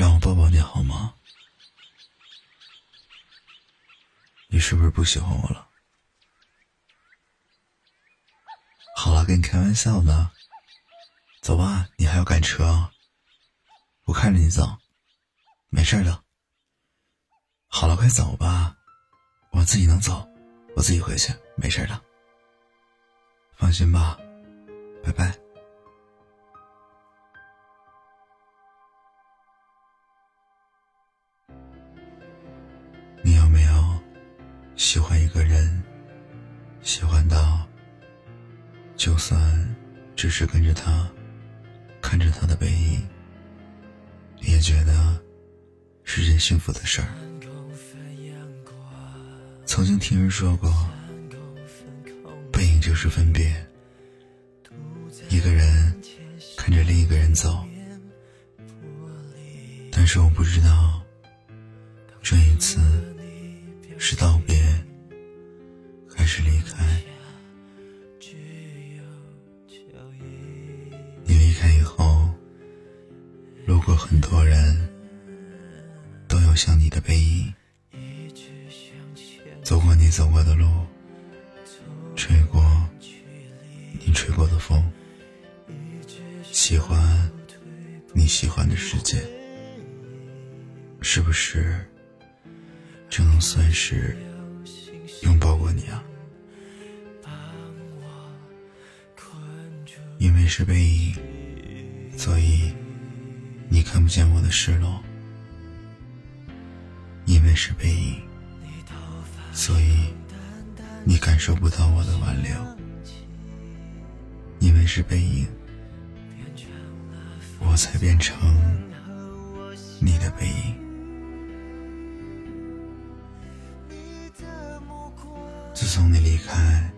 让我抱抱你好吗？你是不是不喜欢我了？好了，跟你开玩笑呢。走吧，你还要赶车。我看着你走，没事的。好了，快走吧，我自己能走，我自己回去，没事的。放心吧，拜拜。喜欢一个人，喜欢到就算只是跟着他，看着他的背影，也觉得是件幸福的事儿？曾经听人说过。背影就是分别，一个人看着另一个人走，但是我不知道，这一次路过很多人，都有像你的背影，走过你走过的路。吹过你吹过的风，喜欢你喜欢的世界，是不是就能算是拥抱过你啊？因为是背影，所以见我的失落；因为是背影，所以。你感受不到我的挽留，因为是背影，我才变成你的背影。自从你离开，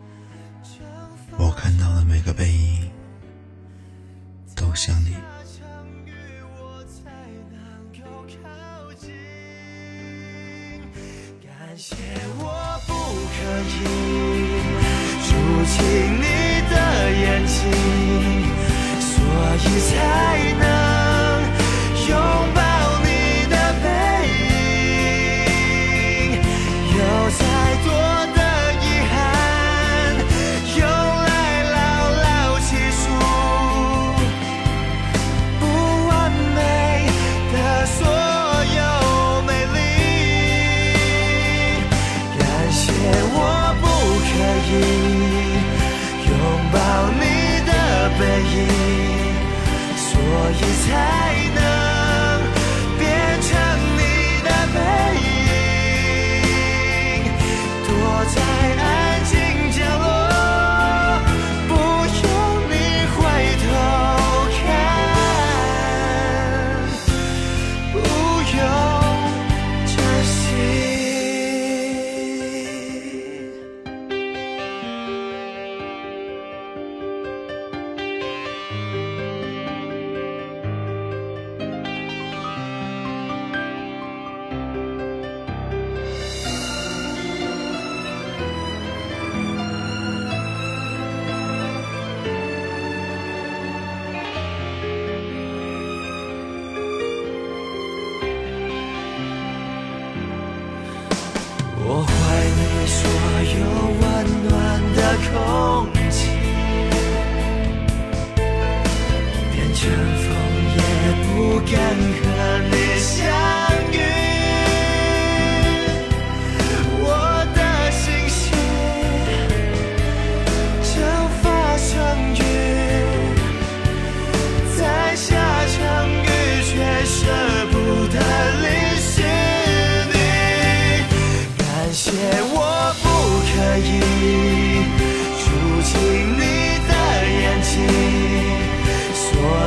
感谢我不可以。住进你的眼睛，所以才能有温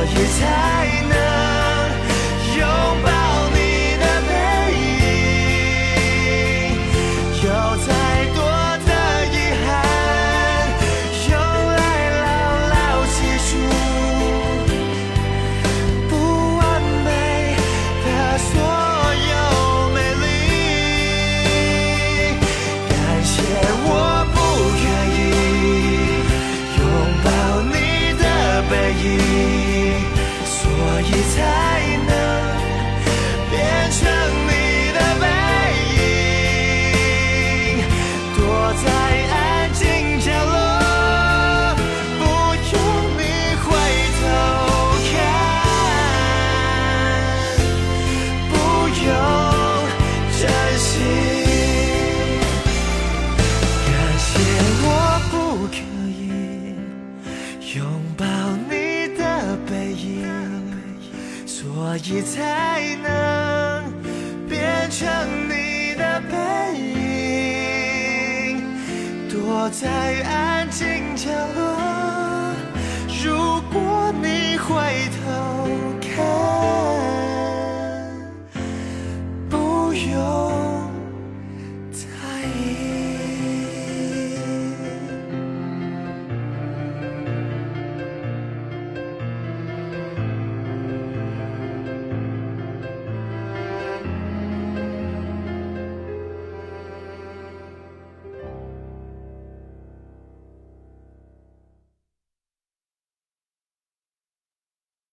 也才能所以才能变成你的背影，躲在安静角落。如果你回头看。